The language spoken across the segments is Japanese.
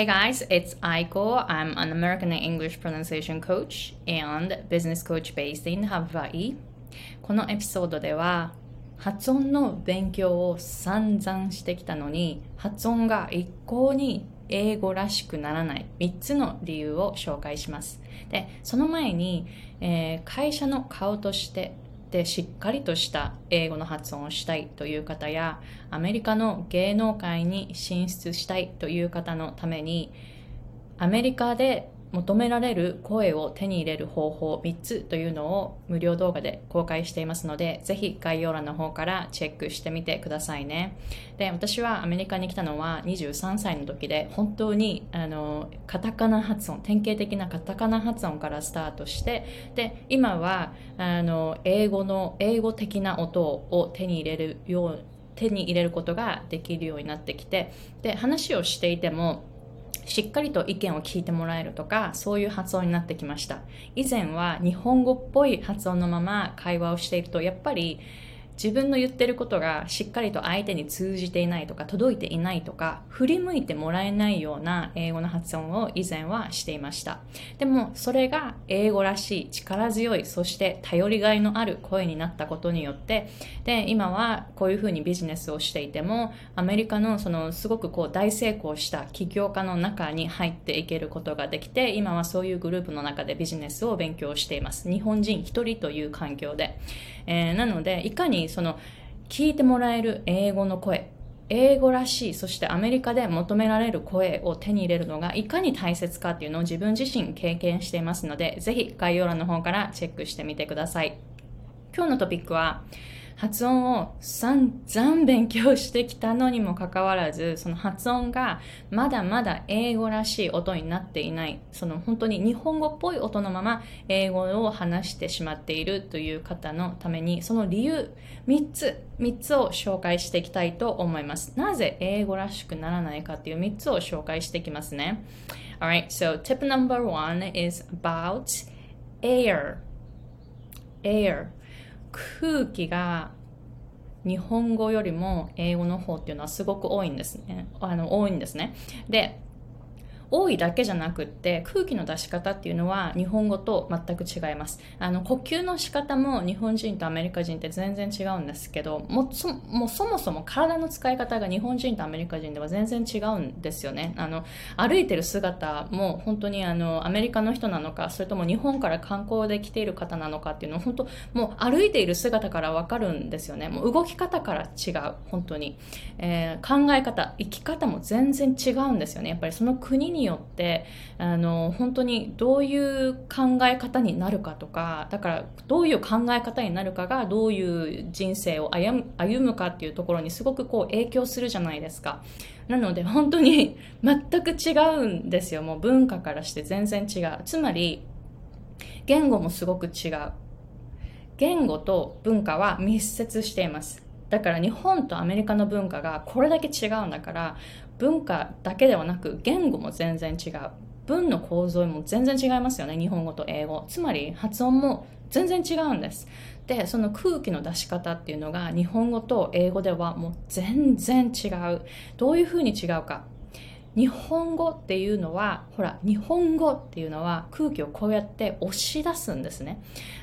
Hey guys, it's Aiko. I'm an American English pronunciation coach and business coach based in Hawaii. このエピソードでは発音の勉強を散々してきたのに発音が一向に英語らしくならない3つの理由を紹介します。で、その前に、えー、会社の顔としてでしっかりとした英語の発音をしたいという方やアメリカの芸能界に進出したいという方のためにアメリカで求められる声を手に入れる方法3つというのを無料動画で公開していますので、ぜひ概要欄の方からチェックしてみてくださいね。で、私はアメリカに来たのは23歳の時で、本当にあのカタカナ発音、典型的なカタカナ発音からスタートして、で、今はあの英語の、英語的な音を手に入れるよう手に入れることができるようになってきてで話をしていてもしっかりと意見を聞いてもらえるとか、そういう発音になってきました。以前は日本語っぽい発音のまま会話をしていると、やっぱり自分の言ってることがしっかりと相手に通じていないとか届いていないとか振り向いてもらえないような英語の発音を以前はしていました。でもそれが英語らしい力強いそして頼りがいのある声になったことによってで今はこういうふうにビジネスをしていてもアメリカのそのすごくこう大成功した起業家の中に入っていけることができて今はそういうグループの中でビジネスを勉強しています。日本人一人という環境で、えー、なのでいかにその聞いてもらえる英語の声英語らしいそしてアメリカで求められる声を手に入れるのがいかに大切かっていうのを自分自身経験していますのでぜひ概要欄の方からチェックしてみてください。今日のトピックは発音を散々勉強してきたのにもかかわらず、その発音がまだまだ英語らしい音になっていない、その本当に日本語っぽい音のまま英語を話してしまっているという方のために、その理由3つ、3つを紹介していきたいと思います。なぜ英語らしくならないかっていう3つを紹介していきますね。Alright, so tip number one is about air. air. 空気が日本語よりも英語の方っていうのはすごく多いんですね。あの、多いんですね。で、多いだけじゃなくって空気の出し方っていうのは日本語と全く違います。あの呼吸の仕方も日本人とアメリカ人って全然違うんですけどもそもそもそも体の使い方が日本人とアメリカ人では全然違うんですよね。あの歩いてる姿も本当にあのアメリカの人なのかそれとも日本から観光で来ている方なのかっていうのは本当もう歩いている姿からわかるんですよね。もう動き方から違う本当に、えー、考え方生き方も全然違うんですよね。やっぱりその国にによってあの本当にどういう考え方になるかとかだからどういう考え方になるかがどういう人生を歩むかっていうところにすごくこう影響するじゃないですか。なので本当に 全く違うんですよ。もう文化からして全然違う。つまり言語もすごく違う。言語と文化は密接しています。だから日本とアメリカの文化がこれだけ違うんだから文化だけではなく言語も全然違う。文の構造も全然違いますよね日本語と英語。つまり発音も全然違うんです。でその空気の出し方っていうのが日本語と英語ではもう全然違う。どういうふうに違うか。日本語っていうのはほら日本語っていうのは空気をこうやって押し出すんですね。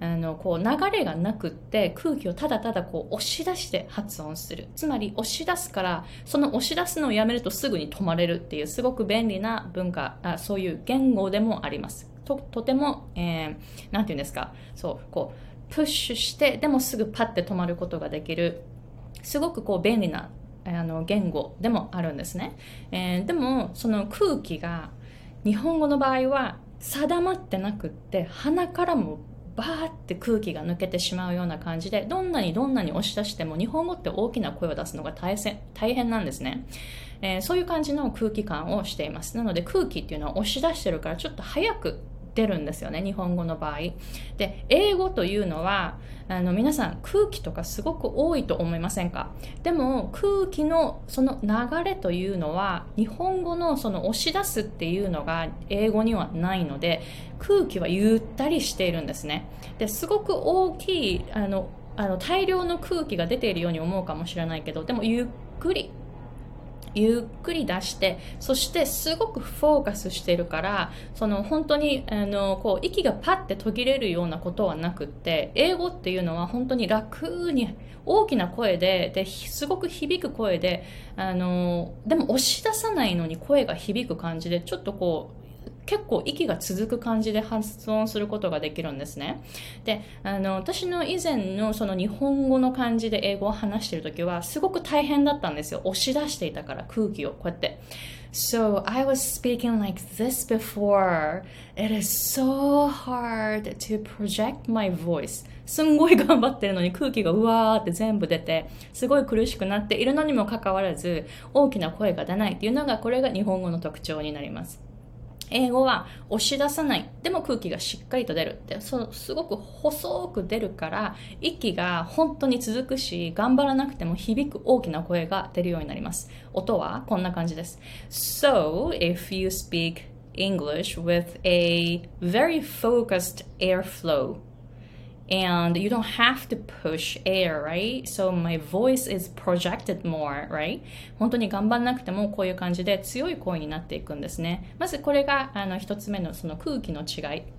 あのこう流れがなくって空気をただただこう押し出して発音する。つまり押し出すからその押し出すのをやめるとすぐに止まれるっていうすごく便利な文化あそういう言語でもあります。ととても、えー、て言うんですか。そうこうプッシュしてでもすぐパッて止まることができる。すごくこう便利なあの言語でもあるんですね、えー、でもその空気が日本語の場合は定まってなくって鼻からもバーって空気が抜けてしまうような感じでどんなにどんなに押し出しても日本語って大きな声を出すのが大変なんですね、えー、そういう感じの空気感をしています。なので空気っていうのは押し出してるからちょっと早く出るんですよね日本語の場合。で英語というのはあの皆さん空気とかすごく多いと思いませんか？でも空気のその流れというのは日本語のその押し出すっていうのが英語にはないので空気はゆったりしているんですね。ですごく大きいあのあの大量の空気が出ているように思うかもしれないけどでもゆっくりゆっくり出してそしてすごくフォーカスしてるからその本当にあのこう息がパッて途切れるようなことはなくって英語っていうのは本当に楽に大きな声でですごく響く声であのでも押し出さないのに声が響く感じでちょっとこう結構息が続く感じで発音することができるんですね。で、あの、私の以前のその日本語の感じで英語を話してる時はすごく大変だったんですよ。押し出していたから空気をこうやって。So I was speaking like this before. It is so hard to project my voice. すんごい頑張ってるのに空気がうわーって全部出て、すごい苦しくなっているのにもかかわらず、大きな声が出ないっていうのが、これが日本語の特徴になります。英語は押し出さない。でも空気がしっかりと出るって、そのすごく細く出るから、息が本当に続くし、頑張らなくても響く大きな声が出るようになります。音はこんな感じです。So, if you speak English with a very focused airflow, and you don't have to push air, right? So my voice is projected more, right? 本当に頑張らなくてもこういう感じで強い声になっていくんですね。まずこれがあの一つ目のその空気の違い。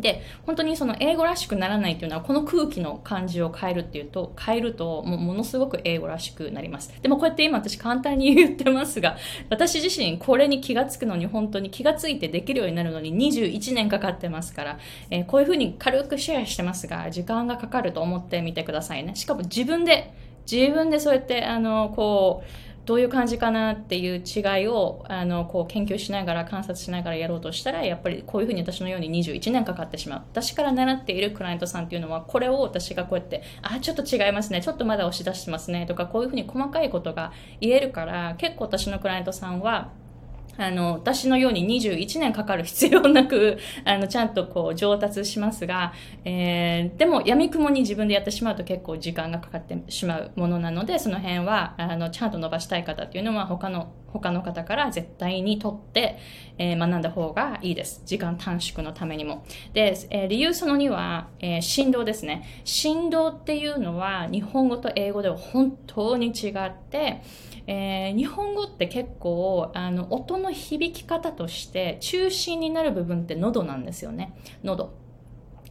で、本当にその英語らしくならないっていうのは、この空気の感じを変えるっていうと、変えるともうものすごく英語らしくなります。でもこうやって今私簡単に言ってますが、私自身これに気がつくのに本当に気がついてできるようになるのに21年かかってますから、えー、こういうふうに軽くシェアしてますが、時間がかかると思ってみてくださいね。しかも自分で、自分でそうやって、あの、こう、どういう感じかなっていう違いをあのこう研究しながら観察しながらやろうとしたらやっぱりこういうふうに私のように21年かかってしまう私から習っているクライアントさんっていうのはこれを私がこうやってあちょっと違いますね。ちょっとまだ押し出してますね。とかこういうふうに細かいことが言えるから結構私のクライアントさんはあの、私のように21年かかる必要なく、あの、ちゃんとこう上達しますが、えー、でも闇雲に自分でやってしまうと結構時間がかかってしまうものなので、その辺は、あの、ちゃんと伸ばしたい方っていうのは他の、他の方から絶対に取って、えー、学んだ方がいいです。時間短縮のためにも。で、えー、理由その2は、えー、振動ですね。振動っていうのは日本語と英語では本当に違って、えー、日本語って結構あの音の響き方として中心になる部分って喉なんですよね喉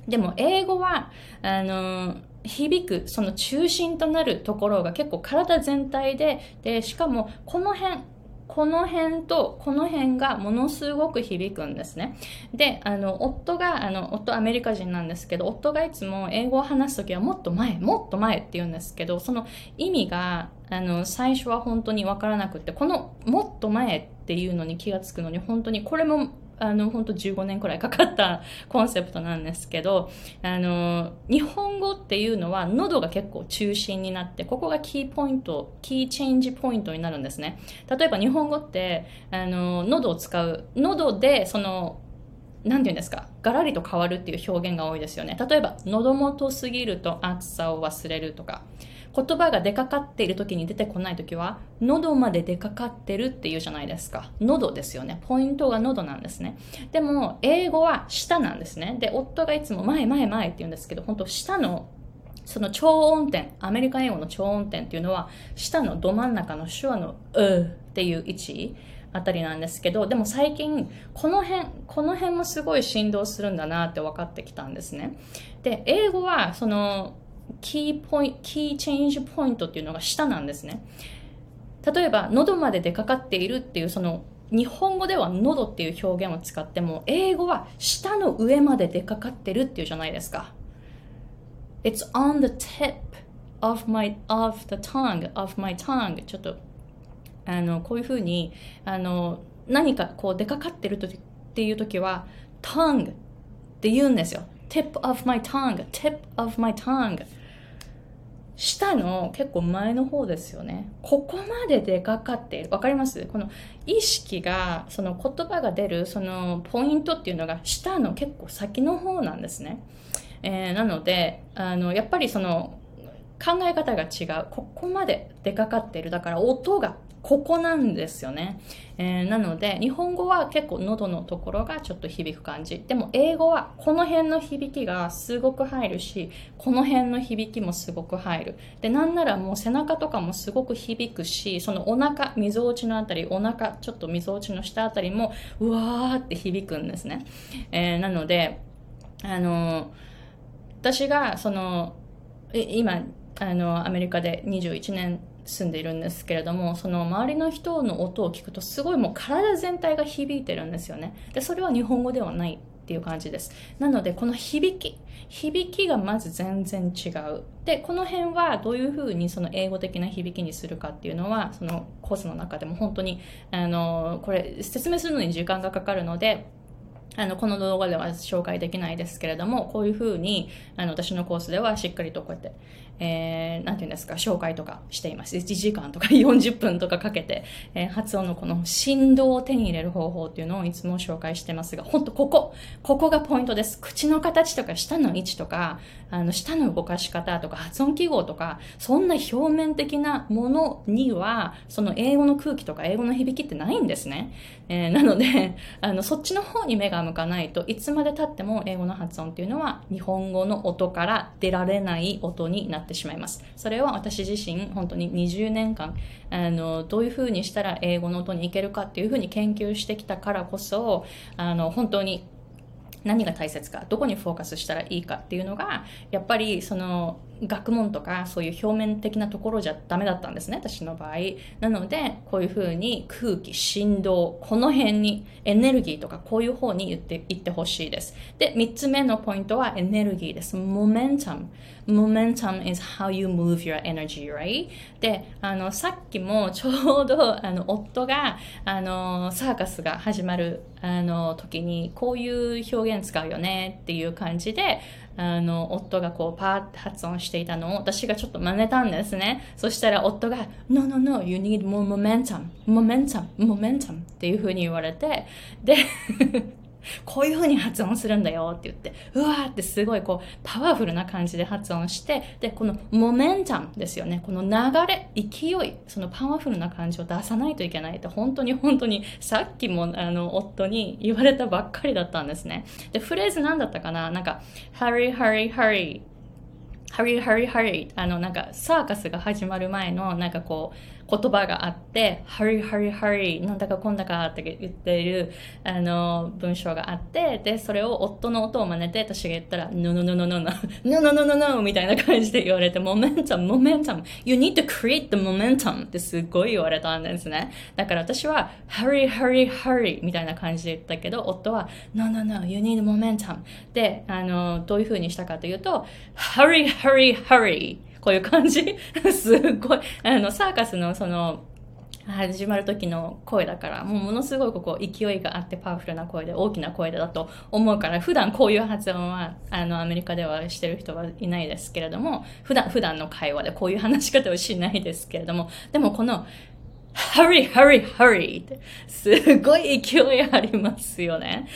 でも英語はあの響くその中心となるところが結構体全体ででしかもこの辺この辺とこの辺がものすごく響くんですね。で、あの、夫が、あの、夫アメリカ人なんですけど、夫がいつも英語を話すときはもっと前、もっと前って言うんですけど、その意味が、あの、最初は本当にわからなくって、このもっと前っていうのに気がつくのに、本当にこれもあの、本当15年くらいかかったコンセプトなんですけど、あの、日本語っていうのは喉が結構中心になって、ここがキーポイント、 key change point になるんですね。例えば日本語って、あの、喉を使う、喉でその、なんて言うんですか、ガラリと変わるっていう表現が多いですよね。例えば、喉元すぎると暑さを忘れるとか、言葉が出かかっている時に出てこない時は喉まで出かかってるっていうじゃないですか。喉ですよね。ポイントが喉なんですね。でも英語は舌なんですね。で夫がいつも前前前って言うんですけど本当舌のその調音点アメリカ英語の調音点っていうのは舌のど真ん中の schwa の「う」っていう位置あたりなんですけどでも最近この辺この辺もすごい振動するんだなって分かってきたんですね。で英語はそのキーポイ、 key change point っていうのが舌なんですね。例えば、喉まで出かかっているっていう、その、日本語では喉っていう表現を使っても、英語は下の上まで出かかってるっていうじゃないですか。It's on the tip of my, of the tongue, of my tongue. ちょっと、あの、こういうふうに、あの、何かこう出かかってるとっていう時は、tongue って言うんですよ。tip of my tongue, tip of my tongue. 下の結構前の方ですよね。ここまででかかっている。わかります？この意識が、その言葉が出る、そのポイントっていうのが下の結構先の方なんですね。えー、なので、あの、やっぱりその、考え方が違う。ここまで出かかってる。だから音がここなんですよね。えー、なので、日本語は結構喉のところがちょっと響く感じ。でも英語はこの辺の響きがすごく入るし、この辺の響きもすごく入る。で、なんならもう背中とかもすごく響くし、そのお腹、みぞおちのあたり、お腹、ちょっとみぞおちの下あたりも、うわーって響くんですね。えー、なので、あの、私がその、今、あの、アメリカで21年住んでいるんですけれどもその周りの人の音を聞くとすごいもう体全体が響いてるんですよね。でそれは日本語ではないっていう感じです。なのでこの響き響きがまず全然違う。でこの辺はどういうふうにその英語的な響きにするかっていうのはそのコースの中でも本当にあのこれ説明するのに時間がかかるのであの、この動画では紹介できないですけれども、こういうふうに、あの、私のコースではしっかりとこうやって、えー、なんていうんですか、紹介とかしています。1時間とか 40分とかかけて、えー、発音のこの振動を手に入れる方法っていうのをいつも紹介してますが、ほんとここ、ここがポイントです。口の形とか舌の位置とか、あの、舌の動かし方とか発音記号とか、そんな表面的なものには、その英語の空気とか英語の響きってないんですね。えー、なので、あの、そっちの方に目が向かないといつまで経っても英語の発音っていうのは日本語の音から出られない音になっててしまいます。それは私自身本当に20年間あのどういうふうにしたら英語の音にいけるかっていうふうに研究してきたからこそあの本当に何が大切かどこにフォーカスしたらいいかっていうのがやっぱりその学問とかそういう表面的なところじゃダメだったんですね私の場合。なのでこういうふうに空気振動この辺にエネルギーとかこういう方に言って言ってほしいです。で3つ目のポイントはエネルギーです。momentum momentum is how you move your energy right? であのさっきもちょうどあの夫があのサーカスが始まるあの時にこういう表現使うよねっていう感じであの、夫がこうパーって発音していたのを私がちょっと真似たんですね。そしたら夫が、No, no, no, you need more momentum, momentum, momentum っていうふうに言われて、で こういう風に発音するんだよって言って、うわーってすごいこう、パワフルな感じで発音して、で、このモメンタムですよね。この流れ、勢い、そのパワフルな感じを出さないといけないって、本当に本当に、さっきもあの、夫に言われたばっかりだったんですね。で、フレーズ何だったかな？なんか、hurry, hurry, hurry, hurry, hurry, hurry あの、なんか、サーカスが始まる前の、なんかこう、言葉があって、hurry, hurry, なんだかこんだかって言っている、あの、文章があって、で、それを夫の音を真似て、私が言ったら、no, no, no, no, no, no, みたいな感じで言われて、モメンタム、モメンタム、you need to create the momentum ってすごい言われたんですね。だから私は、hurry, hurry, みたいな感じで言ったけど、夫は、no, no, you need momentum で、あの、どういう風にしたかというと、hurry, hurry, hurry こういう感じ？すごい、あの、サーカスのその、始まる時の声だから、もうものすごいここ勢いがあってパワフルな声で大きな声だと思うから、普段こういう発音は、あの、アメリカではしてる人はいないですけれども、普段、普段の会話でこういう話し方をしないですけれども、でもこの hurry, hurry, hurry ってすごい勢いありますよね。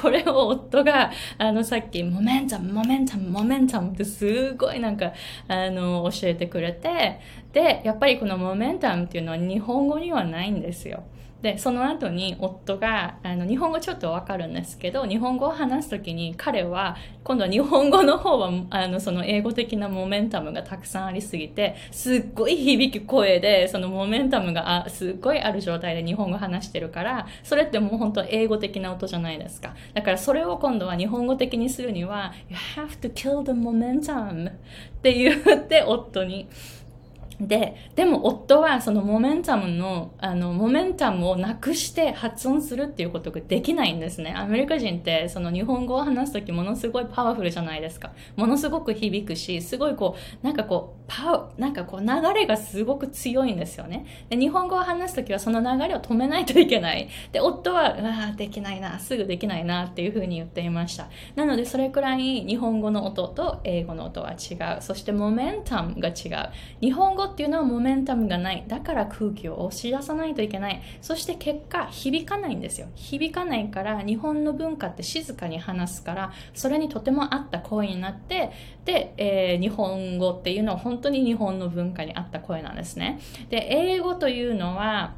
これを夫が、あの、さっき、 momentum、momentum、momentum ってすごいなんか、あの、教えてくれて、で、やっぱりこの momentum っていうのは日本語にはないんですよ。でその後に夫があの日本語ちょっとわかるんですけど日本語を話す時に彼は今度は日本語の方はあのその英語的な momentum がたくさんありすぎてすっごい響く声でその momentum があすっごいある状態で日本語話してるからそれってもう本当英語的な音じゃないですか。だからそれを今度は日本語的にするには You have to kill the momentum って言って夫にで、でも夫はそのモメンタムの、あの、モメンタムをなくして発音するっていうことができないんですね。アメリカ人ってその日本語を話すときものすごいパワフルじゃないですか。ものすごく響くし、すごいこう、なんかこう、パワなんかこう流れがすごく強いんですよね。で、日本語を話すときはその流れを止めないといけない。で、夫は、うわできないな、すぐできないなっていうふうに言っていました。なので、それくらい日本語の音と英語の音は違う。そしてモメンタムが違う。日本語っていうのはモメンタムがない。だから空気を押し出さないといけない。そして結果、響かないんですよ。響かないから、日本の文化って静かに話すから、それにとても合った声になって、で、えー、日本語っていうのは本当に日本の文化に合った声なんですね。で、英語というのは、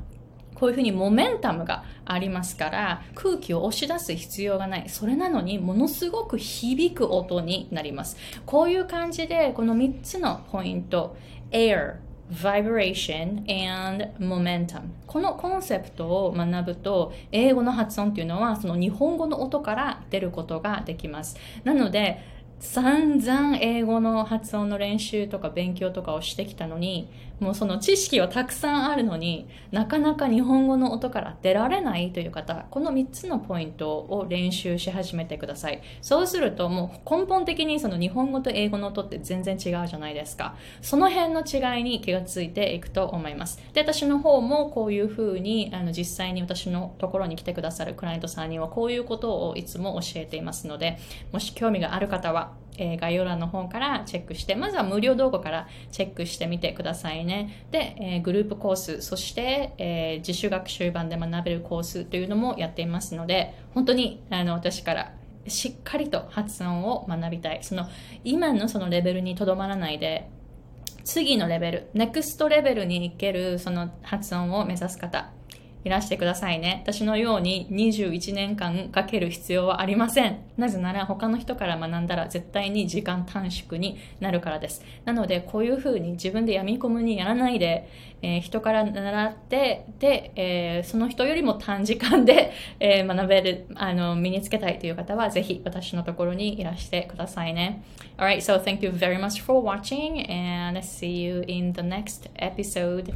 こういうふうにモメンタムがありますから空気を押し出す必要がない。それなのにものすごく響く音になります。こういう感じでこの3つのポイント air vibration and momentum. このコンセプトを学ぶと英語の発音っていうのはその日本語の音から出ることができます。なので散々英語の発音の練習とか勉強とかをしてきたのにもうその知識はたくさんあるのになかなか日本語の音から出られないという方この3つのポイントを練習し始めてください。そうするともう根本的にその日本語と英語の音って全然違うじゃないですか。その辺の違いに気がついていくと思います。で私の方もこういうふうにあの実際に私のところに来てくださるクライアントさんにはこういうことをいつも教えていますのでもし興味がある方はえー、概要欄の方からチェックして、まずは無料動画からチェックしてみてくださいね。で、えー、グループコース、そして、えー、自主学習版で学べるコースというのもやっていますので、本当にあの私からしっかりと発音を学びたい。その今のそのレベルにとどまらないで、次のレベル、ネクストレベルに行けるその発音を目指す方、いらしてくださいね。私のように21年間かける必要はありません。なぜなら他の人から学んだら絶対に時間短縮になるからです。なのでこういうふうに自分で闇み込むにやらないで、えー、人から習って、で、えー、その人よりも短時間で、えー、学べる、あの、身につけたいという方はぜひ私のところにいらしてくださいね。Alright, so thank you very much for watching and see you in the next episode.